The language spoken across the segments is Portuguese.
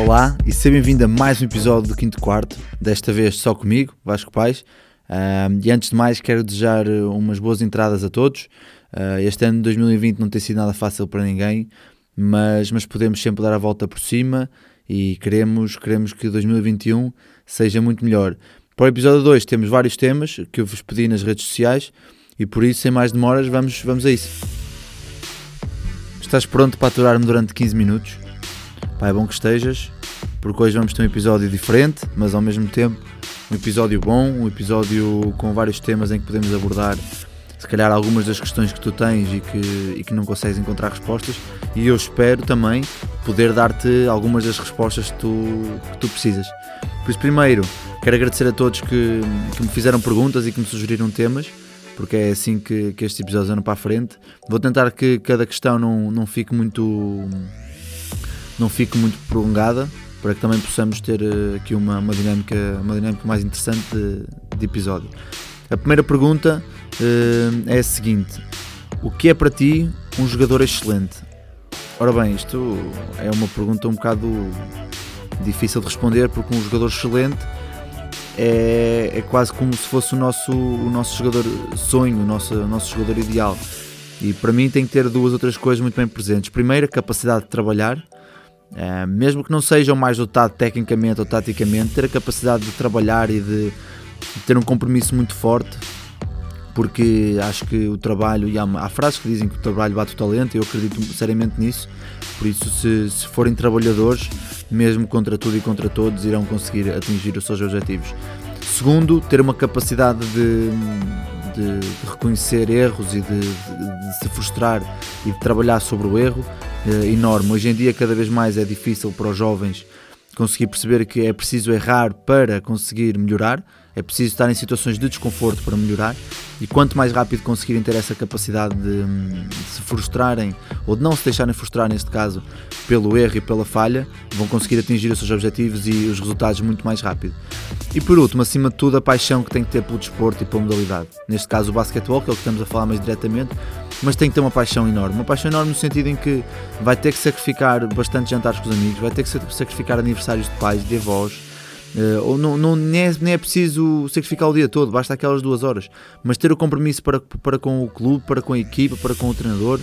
Olá e seja bem-vindo a mais um episódio do Quinto Quarto, desta vez só comigo, Vasco Pais. Uh, e antes de mais, quero desejar umas boas entradas a todos. Uh, este ano de 2020 não tem sido nada fácil para ninguém, mas, mas podemos sempre dar a volta por cima e queremos, queremos que 2021 seja muito melhor. Para o episódio 2 temos vários temas que eu vos pedi nas redes sociais e por isso, sem mais demoras, vamos, vamos a isso. Estás pronto para aturar-me durante 15 minutos? Pá, é bom que estejas, porque hoje vamos ter um episódio diferente, mas ao mesmo tempo um episódio bom, um episódio com vários temas em que podemos abordar se calhar algumas das questões que tu tens e que, e que não consegues encontrar respostas e eu espero também poder dar-te algumas das respostas que tu, que tu precisas. Por isso primeiro quero agradecer a todos que, que me fizeram perguntas e que me sugeriram temas porque é assim que, que estes episódios andam para a frente. Vou tentar que cada questão não, não fique muito não fique muito prolongada para que também possamos ter uh, aqui uma, uma, dinâmica, uma dinâmica mais interessante de, de episódio. A primeira pergunta uh, é a seguinte: O que é para ti um jogador excelente? Ora bem, isto é uma pergunta um bocado difícil de responder porque um jogador excelente é, é quase como se fosse o nosso, o nosso jogador sonho, o nosso, o nosso jogador ideal. E para mim tem que ter duas outras coisas muito bem presentes. Primeiro, a capacidade de trabalhar, Uh, mesmo que não seja o mais dotado tecnicamente ou taticamente, ter a capacidade de trabalhar e de, de ter um compromisso muito forte, porque acho que o trabalho, e há, há, frases que dizem que o trabalho bate o talento, e eu acredito seriamente nisso, por isso, se, se forem trabalhadores, mesmo contra tudo e contra todos, irão conseguir atingir os seus objetivos. Segundo, ter uma capacidade de, de, de reconhecer erros e de, de se frustrar e de trabalhar sobre o erro enorme. Hoje em dia, cada vez mais é difícil para os jovens conseguir perceber que é preciso errar para conseguir melhorar, é preciso estar em situações de desconforto para melhorar e quanto mais rápido conseguirem ter essa capacidade de, de, se frustrarem ou de não se deixarem frustrar neste caso pelo erro e pela falha, vão conseguir atingir os seus objetivos e os resultados muito mais rápido. E por último, acima de tudo, a paixão que tem que ter pelo desporto e pela modalidade. Neste caso o basquetebol, que é o que estamos a falar mais diretamente, mas tem que ter uma paixão enorme. Uma paixão enorme no sentido em que vai ter que sacrificar bastante jantares com os amigos, vai ter que sacrificar aniversários de pais, de avós, uh, ou não, não, nem, é, nem é preciso sacrificar o dia todo, basta aquelas duas horas. Mas ter o compromisso para, para com o clube, para com a equipa, para com o treinador,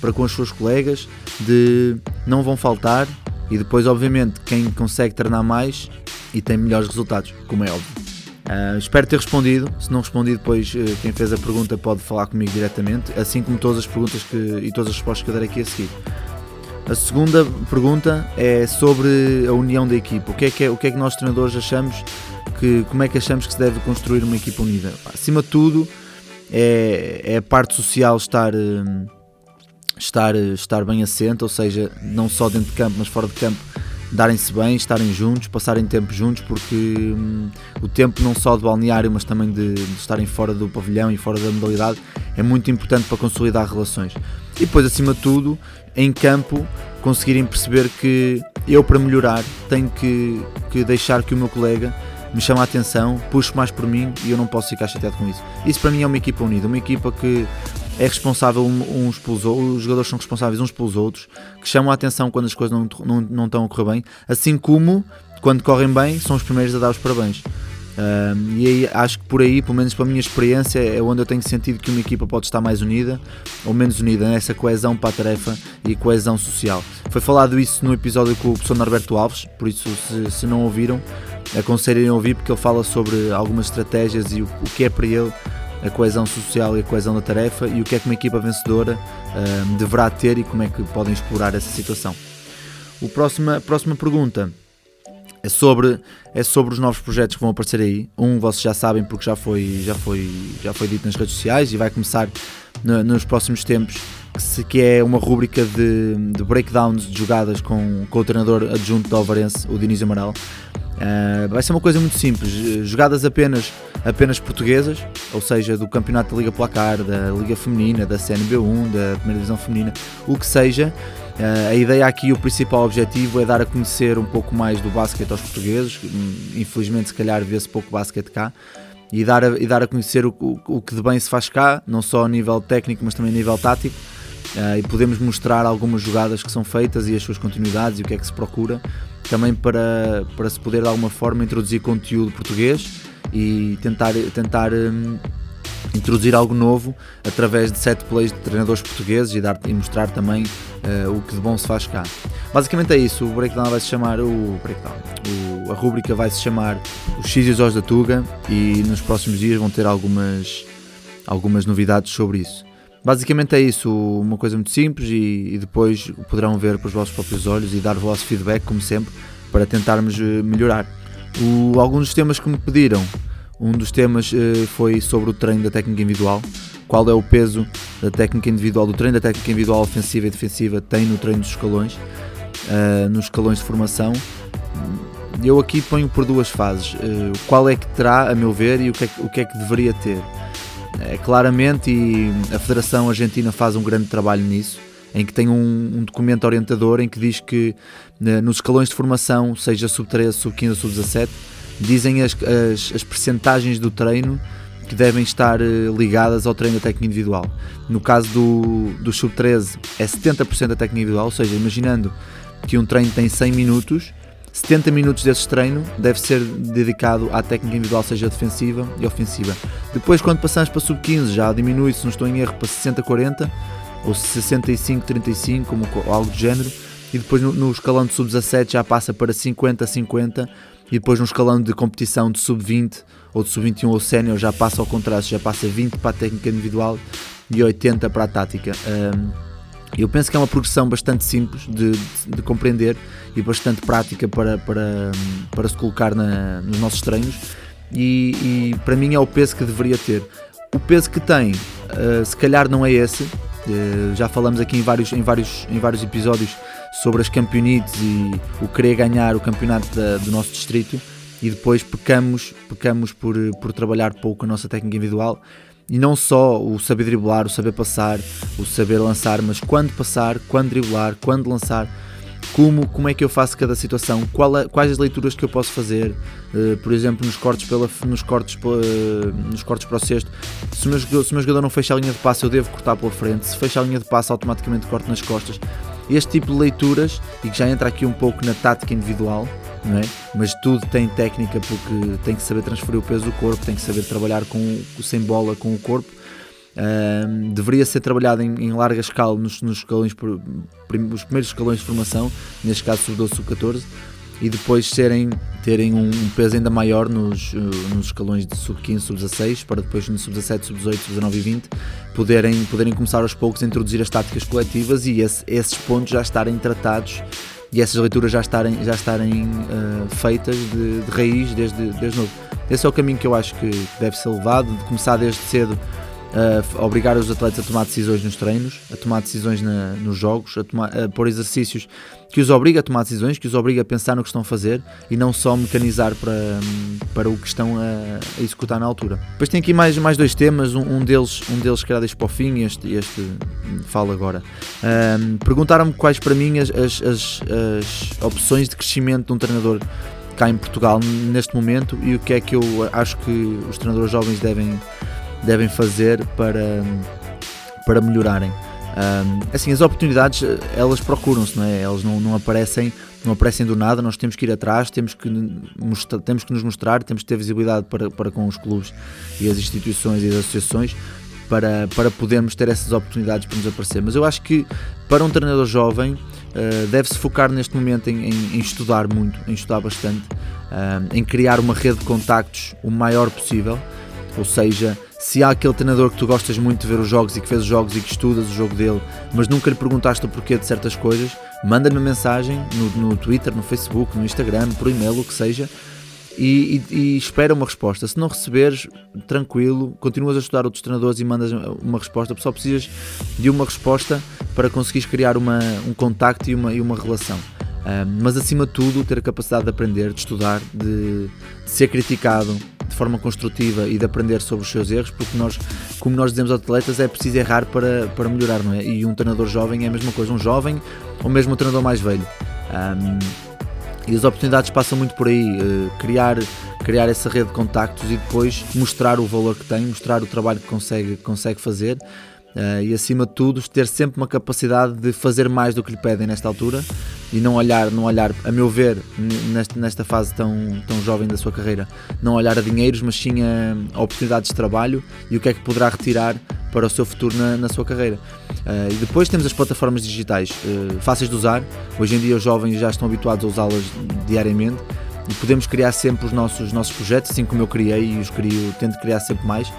para com os seus colegas, de não vão faltar e depois, obviamente, quem consegue treinar mais e tem melhores resultados, como é óbvio. Uh, espero ter respondido. Se não respondi, depois uh, quem fez a pergunta pode falar comigo diretamente, assim como todas as perguntas que, e todas as respostas que eu darei aqui a seguir. A segunda pergunta é sobre a união da equipa. O que é que, é, o que, é que nós treinadores achamos que como é que achamos que se deve construir uma equipa unida? Acima de tudo, é, é a parte social estar, uh, estar, estar bem assente, ou seja, não só dentro de campo, mas fora de campo darem-se bem, estarem juntos, passarem tempo juntos, porque hum, o tempo não só de balneário, mas também de, de, estarem fora do pavilhão e fora da modalidade é muito importante para consolidar relações. E depois, acima de tudo, em campo, conseguirem perceber que eu, para melhorar, tenho que, que deixar que o meu colega me chame a atenção, puxe mais por mim e eu não posso ficar chateado com isso. Isso para mim é uma equipa unida, uma equipa que é responsável uns pelos outros, os jogadores são responsáveis uns pelos outros, que chamam a atenção quando as coisas não, não, não estão a correr bem, assim como quando correm bem são os primeiros a dar os parabéns. E aí acho que por aí, pelo menos para a minha experiência, é onde eu tenho sentido que uma equipa pode estar mais unida ou menos unida nessa coesão para a tarefa e coesão social. Foi falado isso no episódio com o professor Norberto Alves, por isso, se, se não ouviram, aconselhem a ouvir, porque ele fala sobre algumas estratégias e o, o que é para ele a coesão social e a coesão da tarefa e o que é que uma equipa vencedora deverá ter e como é que podem explorar essa situação. O próxima, a próxima pergunta é sobre, é sobre os novos projetos que vão aparecer aí. Um vocês já sabem porque já foi, já foi, já foi dito nas redes sociais e vai começar no, nos próximos tempos que, que é uma rúbrica de, de breakdowns de jogadas com, com o treinador adjunto da Alvarense, o Dionísio Amaral. Uh, vai ser uma coisa muito simples, jogadas apenas, apenas portuguesas, ou seja, do campeonato da Liga Placar, da Liga Feminina, da CNB1, da Primeira Divisão Feminina, o que seja. Uh, a ideia aqui, o principal objetivo é dar a conhecer um pouco mais do basquete aos portugueses. Infelizmente, se calhar, vê-se pouco basquete cá. E dar a, e dar a conhecer o, o, o, que de bem se faz cá, não só a nível técnico, mas também a nível tático. Uh, e podemos mostrar algumas jogadas que são feitas e as suas continuidades e o que é que se procura também para, para se poder de alguma forma introduzir conteúdo português e tentar, tentar um, introduzir algo novo através de set plays de treinadores portugueses e, dar, e mostrar também uh, o que de bom se faz cá. Basicamente é isso, o breakdown vai se chamar o breakdown. O, a rúbrica vai se chamar os X e os Os da Tuga e nos próximos dias vão ter algumas, algumas novidades sobre isso. Basicamente é isso, uma coisa muito simples e, e depois poderão ver com os vossos próprios olhos e dar o vosso feedback, como sempre, para tentarmos eh, melhorar. O, alguns dos temas que me pediram, um dos temas uh, foi sobre o treino da técnica individual, qual é o peso da técnica individual, do treino da técnica individual ofensiva e defensiva tem no treino dos escalões, uh, nos escalões de formação. Eu aqui ponho por duas fases, uh, qual é que terá, a meu ver, e o que é, o que, é que deveria ter. É, claramente, e a Federação Argentina faz um grande trabalho nisso, em que tem um, um documento orientador em que diz que né, nos escalões de formação, seja sub-13, sub-15 ou sub-17, dizem as, as, as percentagens do treino que devem estar eh, ligadas ao treino da técnica individual. No caso do, do sub-13 é 70% da técnica individual, ou seja, imaginando que um treino tem 100 minutos, 70 minutos desse treino deve ser dedicado à técnica individual, seja defensiva e ofensiva. Depois, quando passamos para sub-15, já diminui, se não estou em erro, para 60-40 ou 65-35, como algo do género. E depois no, no escalão de sub-17 já passa para 50-50 e depois no escalão de competição de sub-20 ou de sub-21 ou sénior já passa ao contrário, já passa 20 para a técnica individual e 80 para a tática. Um, eu penso que é uma progressão bastante simples de, de, de compreender e bastante prática para, para, para se colocar na, nos nossos treinos. E, e, para mim é o peso que deveria ter. O peso que tem, uh, se calhar não é esse, uh, já falamos aqui em vários, em, vários, em vários episódios sobre as campeonites e o querer ganhar o campeonato da, do nosso distrito. E depois pecamos, pecamos por, por trabalhar pouco a nossa técnica individual e não só o saber driblar, o saber passar, o saber lançar, mas quando passar, quando driblar, quando lançar, como, como é que eu faço cada situação, é, quais as leituras que eu posso fazer, uh, por exemplo, nos cortes, pela, nos, cortes, uh, nos cortes para o cesto, se o, meu, se o meu jogador não fecha a linha de passe, eu devo cortar pela frente, se fecha a linha de passe, automaticamente corto nas costas. Este tipo de leituras, e que já entra aqui um pouco na tática individual, não é? Mas tudo tem técnica porque tem que saber transferir o peso do corpo, tem que saber trabalhar com, sem bola com o corpo. Uh, deveria ser trabalhado em, em larga escala nos, nos escalões, os primeiros escalões de formação, neste caso sub-12, sub-14, e depois serem, terem um, um peso ainda maior nos, uh, nos escalões de sub-15, sub-16, para depois no sub-17, sub-18, sub-19 e 20 poderem, poderem começar aos poucos a introduzir as táticas coletivas e esse, esses pontos já estarem tratados e essas leituras já estarem, já estarem uh, feitas de, de, raiz desde, desde novo. Esse é o caminho que eu acho que deve ser levado, de começar desde cedo a obrigar os atletas a tomar decisões nos treinos, a tomar decisões na, nos jogos, a, tomar, a pôr exercícios que os obriga a tomar decisões, que os obriga a pensar no que estão a fazer e não só mecanizar para, para o que estão a, a executar na altura. Depois tem aqui mais, mais dois temas, um, um deles, um deles que era deixo para o fim e este, este falo agora. Um, Perguntaram-me quais para mim as, as, as, as opções de crescimento de um treinador cá em Portugal neste momento e o que é que eu acho que os treinadores jovens devem devem fazer para, para melhorarem. Um, assim, as oportunidades elas procuram-se, não é? Elas não, não, aparecem, não aparecem do nada, nós temos que ir atrás, temos que, temos que nos mostrar, temos que ter visibilidade para, para com os clubes e as instituições e as associações para, para podermos ter essas oportunidades para nos aparecer. Mas eu acho que para um treinador jovem uh, deve-se focar neste momento em, em, em, estudar muito, em estudar bastante, uh, em criar uma rede de contactos o maior possível, ou seja, se há aquele treinador que tu gostas muito de ver os jogos e que fez os jogos e que estudas o jogo dele, mas nunca lhe perguntaste o porquê de certas coisas, manda-lhe uma mensagem no, no Twitter, no Facebook, no Instagram, por e-mail, o que seja, e, e, e, espera uma resposta. Se não receberes, tranquilo, continuas a estudar outros treinadores e mandas uma resposta, só precisas de uma resposta para conseguires criar uma, um contacto e uma, e uma relação. Um, mas acima de tudo, ter a capacidade de aprender, de estudar, de, de, ser criticado de forma construtiva e de aprender sobre os seus erros, porque nós, como nós dizemos aos atletas, é preciso errar para, para melhorar, não é? E um treinador jovem é a mesma coisa, um jovem ou mesmo um treinador mais velho. Um, e as oportunidades passam muito por aí, uh, criar, criar essa rede de contactos e depois mostrar o valor que tem, mostrar o trabalho que consegue, consegue fazer uh, e acima de tudo ter sempre uma capacidade de fazer mais do que lhe pedem nesta altura e não olhar, não olhar a meu ver, nesta, nesta fase tão, tão jovem da sua carreira, não olhar a dinheiros, mas sim a, a oportunidades de trabalho e o que é que poderá retirar para o seu futuro na, na sua carreira. Uh, e depois temos as plataformas digitais uh, fáceis de usar. Hoje em dia os jovens já estão habituados a usá-las diariamente e podemos criar sempre os nossos, nossos projetos, assim como eu criei e os crio, tento criar sempre mais.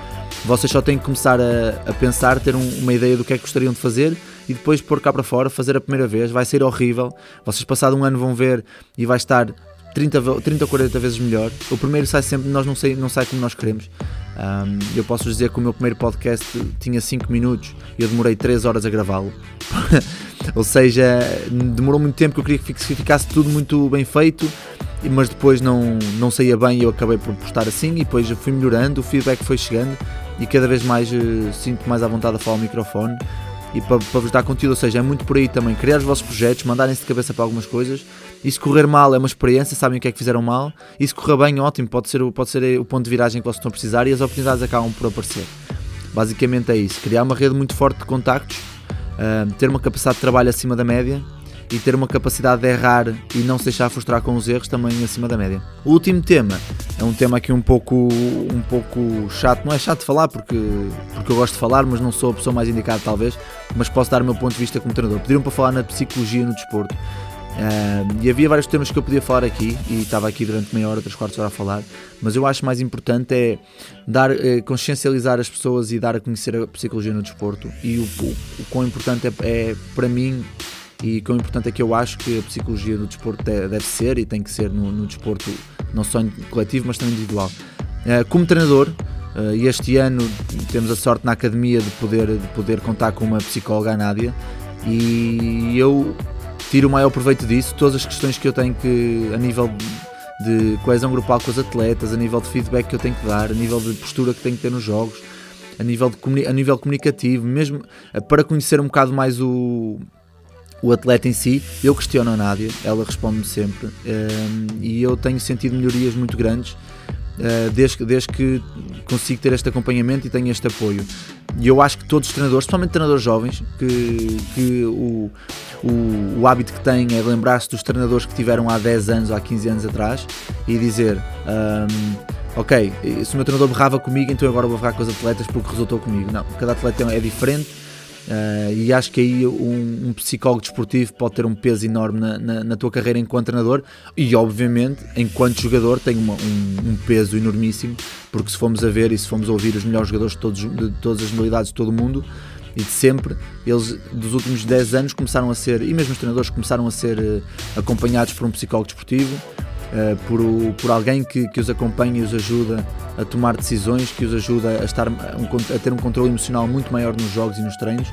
Vocês só têm que começar a, a pensar, ter um, uma ideia do que é que gostariam de fazer e depois pôr cá para fora, fazer a primeira vez. Vai ser horrível. Vocês, passado um ano, vão ver e vai estar 30, 30 ou 40 vezes melhor. O primeiro sai sempre, nós não, sei, não sai como nós queremos. Um, eu posso dizer que o meu primeiro podcast tinha 5 minutos e eu demorei 3 horas a gravá-lo. Ou seja, demorou muito tempo que eu queria que ficasse tudo muito bem feito mas depois não, não saía bem e eu acabei por postar assim. E depois fui melhorando, o feedback foi chegando. E cada vez mais uh, sinto mais à vontade a falar ao microfone e para, para vos dar conteúdo, ou seja, é muito por aí também. Criar os vossos projetos, mandarem-se de cabeça para algumas coisas. E se correr mal é uma experiência, sabem o que é que fizeram mal. E se correr bem, ótimo, pode ser, pode ser o ponto de viragem que vocês estão a precisar e as oportunidades acabam por aparecer. Basicamente é isso, criar uma rede muito forte de contactos, uh, ter uma capacidade de trabalho acima da média e ter uma capacidade de errar e não se deixar frustrar com os erros também acima da média. O último tema é um tema aqui um pouco, um pouco chato, não é chato de falar porque, porque eu gosto de falar, mas não sou a pessoa mais indicada talvez, mas posso dar o meu ponto de vista como treinador. Pediram para falar na psicologia no desporto. Uh, e havia vários temas que eu podia falar aqui e estava aqui durante meia hora, três quartos hora a falar, mas eu acho mais importante é dar, uh, consciencializar as pessoas e dar a conhecer a psicologia no desporto e o, o, o quão importante é, é para mim e quão importante é que eu acho que a psicologia do desporto deve ser e tem que ser no, no desporto não só coletivo mas também individual. Eh, como treinador, eh, e este ano temos a sorte na academia de poder, de poder contar com uma psicóloga, a Nádia, e eu tiro o maior proveito disso. Todas as questões que eu tenho que, a nível de coesão grupal com os atletas, a nível de feedback que eu tenho que dar, a nível de postura que tenho que ter nos jogos, a nível, de, a nível comunicativo, mesmo eh, para conhecer um bocado mais o, o atleta em si, eu questiono a Nádia, ela responde-me sempre ehm, e eu tenho sentido melhorias muito grandes uh, desde, desde que consigo ter este acompanhamento e tenho este apoio. E eu acho que todos os treinadores, especialmente treinadores jovens, que, que o, o, o hábito que têm é lembrar-se dos treinadores que tiveram há 10 anos, há 15 anos atrás e dizer. Um, ehm, ok, se o meu treinador berrava comigo, então agora vou berrar com os atletas porque resultou comigo. Não, cada atleta é diferente Uh, e acho que aí um, um, psicólogo desportivo pode ter um peso enorme na, na, na, tua carreira enquanto treinador e, obviamente, enquanto jogador, tem uma, um, um, peso enormíssimo. Porque se formos a ver e se formos a ouvir os melhores jogadores de, todos, de todas as modalidades de todo o mundo e de sempre, eles dos últimos 10 anos começaram a ser, e mesmo os treinadores começaram a ser uh, acompanhados por um psicólogo desportivo uh, por, o, por alguém que, que os acompanha e os ajuda a tomar decisões, que os ajuda a, estar, a ter um controle emocional muito maior nos jogos e nos treinos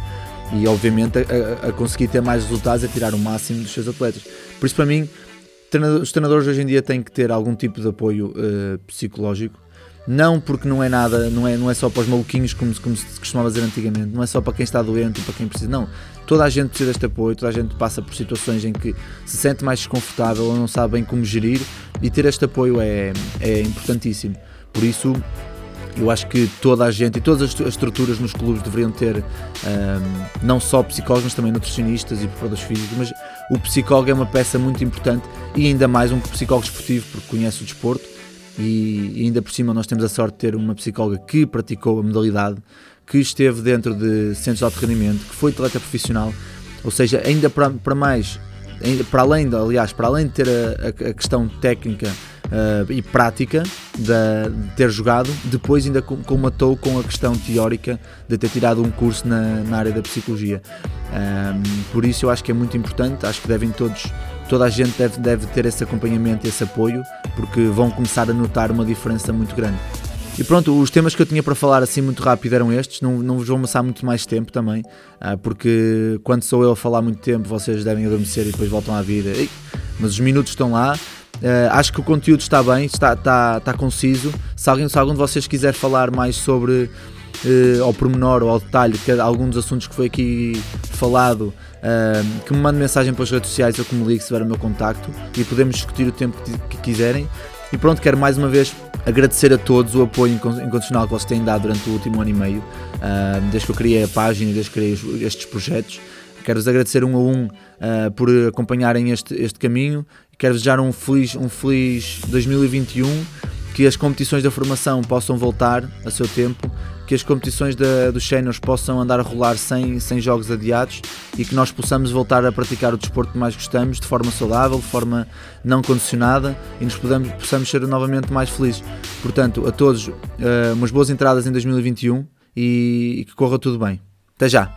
e obviamente a, a, conseguir ter mais resultados, a tirar o máximo dos seus atletas. Por isso para mim, os treinadores hoje em dia têm que ter algum tipo de apoio uh, psicológico não porque não é nada, não é, não é só para os maluquinhos como, como se costumava dizer antigamente, não é só para quem está doente, para quem precisa, não. Toda a gente precisa deste apoio, toda a gente passa por situações em que se sente mais desconfortável ou não sabe bem como gerir e ter este apoio é, é importantíssimo. Por isso, eu acho que toda a gente e todas as estruturas nos clubes deveriam ter um, não só psicólogos, mas também nutricionistas e preparadores físicos. Mas o psicólogo é uma peça muito importante e ainda mais um psicólogo esportivo, porque conhece o desporto e ainda por cima nós temos a sorte de ter uma psicóloga que praticou a modalidade, que esteve dentro de centros de alto rendimento, que foi atleta profissional, ou seja, ainda para, para mais, ainda, para além, de, aliás, para além de ter a, a, a questão técnica uh, e prática de, ter jogado, depois ainda comatou com a questão teórica de ter tirado um curso na, na área da psicologia. Um, por isso eu acho que é muito importante, acho que devem todos, toda a gente deve, deve ter esse acompanhamento, esse apoio, porque vão começar a notar uma diferença muito grande. E pronto, os temas que eu tinha para falar assim muito rápido eram estes, não, não vos vou amassar muito mais tempo também, uh, porque quando sou eu a falar muito tempo vocês devem adormecer e depois voltam à vida. Mas os minutos estão lá, Uh, acho que o conteúdo está bem, está, está, está conciso. Se alguém, se algum de vocês quiser falar mais sobre uh, ao pormenor ou ao detalhe que algum dos assuntos que foi aqui falado, uh, que me mande mensagem pelas redes sociais ou que me ligue se tiver o meu contacto e podemos discutir o tempo que, quiserem. E pronto, quero mais uma vez agradecer a todos o apoio incondicional que vocês têm dado durante o último ano e meio, uh, desde que eu criei a página, desde que criei estes projetos. Quero-vos agradecer um a um uh, por acompanharem este, este caminho. Quero desejar um feliz, um feliz 2021, que as competições da formação possam voltar a seu tempo, que as competições da, dos séniores possam andar a rolar sem, sem jogos adiados e que nós possamos voltar a praticar o desporto que mais gostamos de forma saudável, de forma não condicionada e nos podamos, possamos ser novamente mais felizes. Portanto, a todos, uh, umas boas entradas em 2021 e, e que corra tudo bem. Até já!